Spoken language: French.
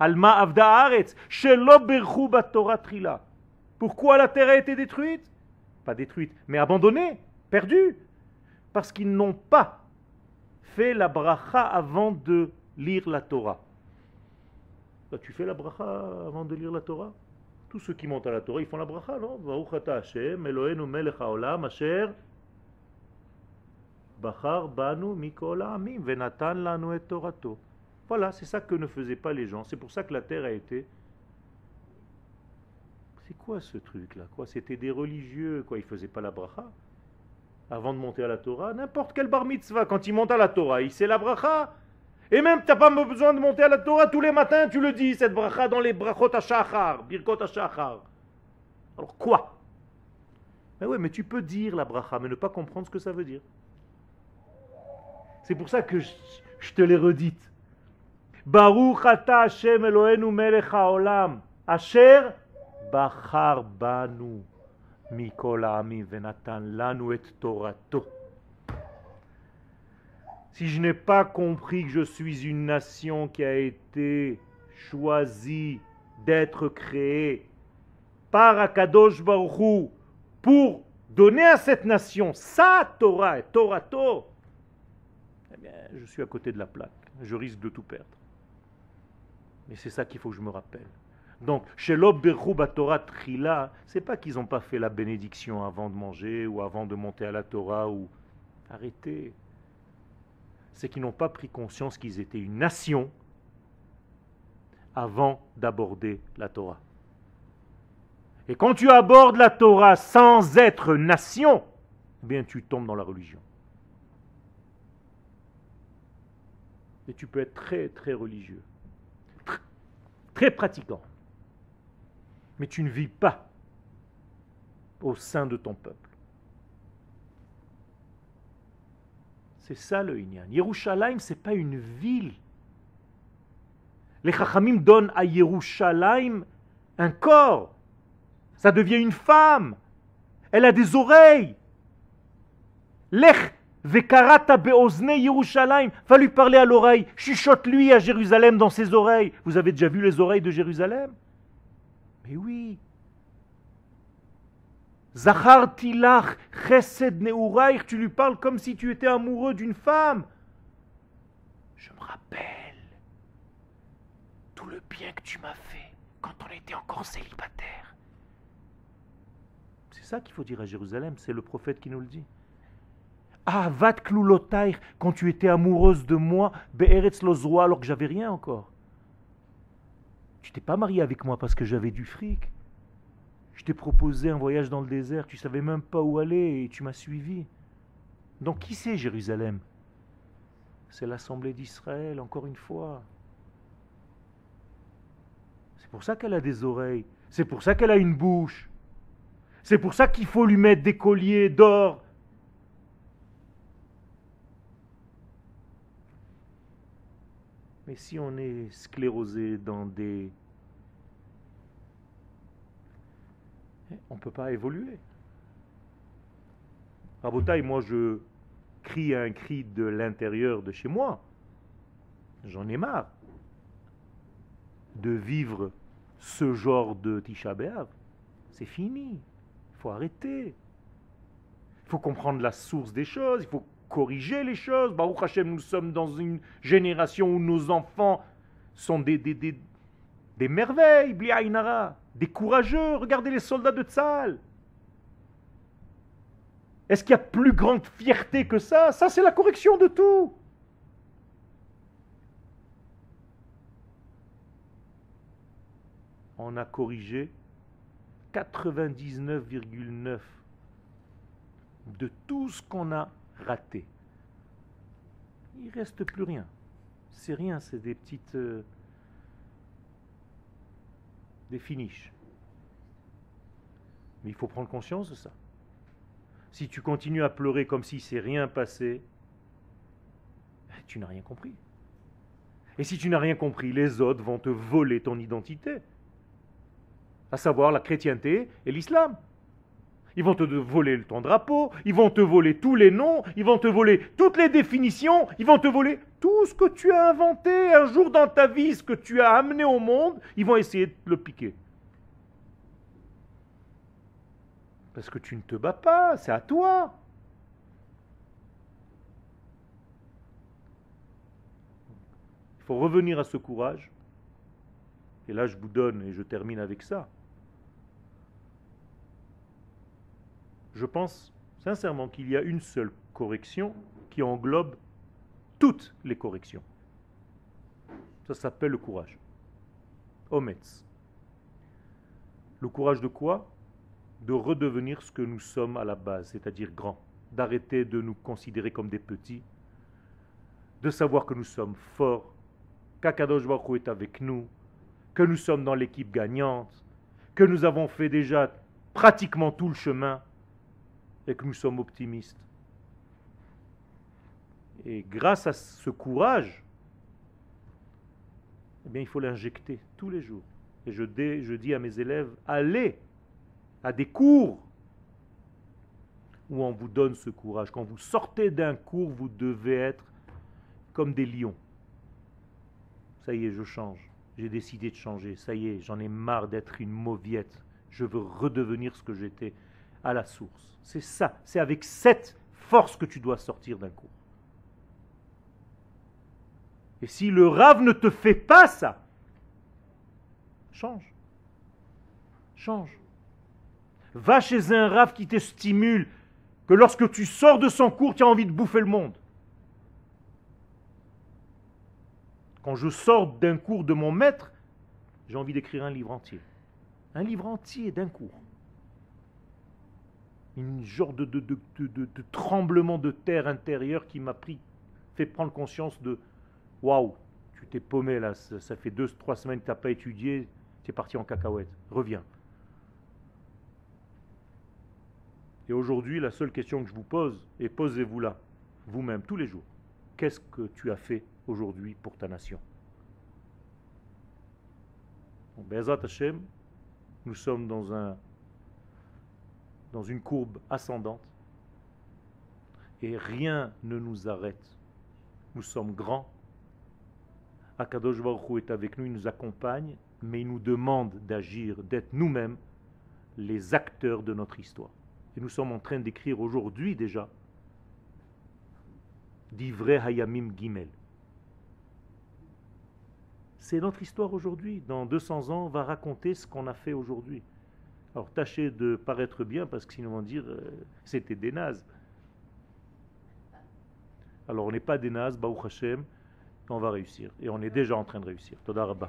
Alma avda haaretz, Torah trila. Pourquoi la terre a été détruite? Pas détruite, mais abandonnée, perdue. Parce qu'ils n'ont pas fait la bracha avant de lire la Torah. Bah, tu fais la bracha avant de lire la Torah? Tous ceux qui montent à la Torah, ils font la bracha, non? Hashem, Eloheinu melech haolam, asher bachar banu mikol ha'amim, venatan lanu et torato. Voilà, c'est ça que ne faisaient pas les gens. C'est pour ça que la terre a été... C'est quoi ce truc-là quoi? C'était des religieux, quoi. Ils faisaient pas la bracha avant de monter à la Torah. N'importe quel bar mitzvah, quand il monte à la Torah, il sait la bracha. Et même, tu n'as pas besoin de monter à la Torah tous les matins, tu le dis, cette bracha dans les brachot à birkot à Alors quoi? Mais oui, mais tu peux dire la bracha, mais ne pas comprendre ce que ça veut dire. C'est pour ça que je, te l'ai redite. Et. Si je n'ai pas compris que je suis une nation qui a été choisie d'être créée par Akadosh Baruch pour donner à cette nation sa Torah, Torato, eh bien, je suis à côté de la plaque. Je risque de tout perdre. Mais c'est ça qu'il faut que je me rappelle. Donc, chez l'Obberhub Torah Trila, c'est pas qu'ils n'ont pas fait la bénédiction avant de manger ou avant de monter à la Torah ou arrêtez c'est qu'ils n'ont pas pris conscience qu'ils étaient une nation avant d'aborder la Torah. Et quand tu abordes la Torah sans être nation, eh bien tu tombes dans la religion. Et tu peux être très très religieux, très pratiquant. Mais tu ne vis pas au sein de ton peuple. C'est ça le Inyan. Yerushalayim, ce n'est pas une ville. Les Chachamim donnent à Yerushalayim un corps. Ça devient une femme. Elle a des oreilles. Lech vekarata beozne Yerushalayim. Va lui parler à l'oreille. Chuchote-lui à Jérusalem dans ses oreilles. Vous avez déjà vu les oreilles de Jérusalem? Mais oui. Zachar tilach chesed tu lui parles comme si tu étais amoureux d'une femme. Je me rappelle tout le bien que tu m'as fait quand on était encore célibataire. C'est ça qu'il faut dire à Jérusalem, c'est le prophète qui nous le dit. Ah, vat klulotaich, quand tu étais amoureuse de moi, be'eretz lozroa, alors que j'avais rien encore. Tu t'es pas marié avec moi parce que j'avais du fric. Je t'ai proposé un voyage dans le désert, tu savais même pas où aller et tu m'as suivi. Donc qui c'est Jérusalem? C'est l'Assemblée d'Israël, encore une fois. C'est pour ça qu'elle a des oreilles, c'est pour ça qu'elle a une bouche, c'est pour ça qu'il faut lui mettre des colliers d'or. Mais si on est sclérosé dans des on ne peut pas évoluer. Rabotaille, moi je crie un cri de l'intérieur de chez moi. J'en ai marre de vivre ce genre de Tisha. C'est fini. Il faut arrêter. Il faut comprendre la source des choses. Il faut corriger les choses. Baruch Hashem, nous sommes dans une génération où nos enfants sont des, des, des, des merveilles, des courageux. Regardez les soldats de Tzal. Est-ce qu'il y a plus grande fierté que ça? Ça, c'est la correction de tout. On a corrigé 99,9 de tout ce qu'on a raté. Il reste plus rien. C'est rien, c'est des petites... Euh, des finishes. Mais il faut prendre conscience de ça. Si tu continues à pleurer comme si c'est rien passé, tu n'as rien compris. Et si tu n'as rien compris, les autres vont te voler ton identité, à savoir la chrétienté et l'islam. Ils vont te voler ton drapeau, ils vont te voler tous les noms, ils vont te voler toutes les définitions, ils vont te voler tout ce que tu as inventé un jour dans ta vie, ce que tu as amené au monde, ils vont essayer de le piquer. Parce que tu ne te bats pas, c'est à toi. Il faut revenir à ce courage. Et là, je vous donne, et je termine avec ça. Je pense sincèrement qu'il y a une seule correction qui englobe toutes les corrections. Ça s'appelle le courage. Ometz. Le courage de quoi? De redevenir ce que nous sommes à la base, c'est-à-dire grands. D'arrêter de nous considérer comme des petits. De savoir que nous sommes forts, qu'Akadosh Baruch est avec nous, que nous sommes dans l'équipe gagnante, que nous avons fait déjà pratiquement tout le chemin et que nous sommes optimistes. Et grâce à ce courage, eh bien, il faut l'injecter tous les jours. Et je, je dis à mes élèves, allez à des cours où on vous donne ce courage. Quand vous sortez d'un cours, vous devez être comme des lions. Ça y est, je change. J'ai décidé de changer. Ça y est, j'en ai marre d'être une mauviette. Je veux redevenir ce que j'étais à la source. C'est ça. C'est avec cette force que tu dois sortir d'un cours. Et si le rave ne te fait pas ça, change. Change. Va chez un rave qui te stimule, que lorsque tu sors de son cours, tu as envie de bouffer le monde. Quand je sors d'un cours de mon maître, j'ai envie d'écrire un livre entier. Un livre entier d'un cours. Une genre de, de, de, tremblement de terre intérieur qui m'a pris, fait prendre conscience de Waouh, tu t'es paumé là, ça, fait deux, trois semaines que tu n'as pas étudié, tu es parti en cacahuète, reviens. Et aujourd'hui, la seule question que je vous pose, et posez-vous-la, vous-même, tous les jours, qu'est-ce que tu as fait aujourd'hui pour ta nation? Bezat Hashem, nous sommes dans, un, dans une courbe ascendante et rien ne nous arrête. Nous sommes grands, Akadosh Baruch est avec nous, il nous accompagne, mais il nous demande d'agir, d'être nous-mêmes les acteurs de notre histoire. Et nous sommes en train d'écrire aujourd'hui déjà d'Ivre Hayamim Gimel. C'est notre histoire aujourd'hui. Dans 200 ans, on va raconter ce qu'on a fait aujourd'hui. Alors tâchez de paraître bien parce que sinon on va dire euh, c'était des nazes. Alors on n'est pas des nazes, Baruch Hashem on va réussir. Et on est déjà en train de réussir. Toda Rabba.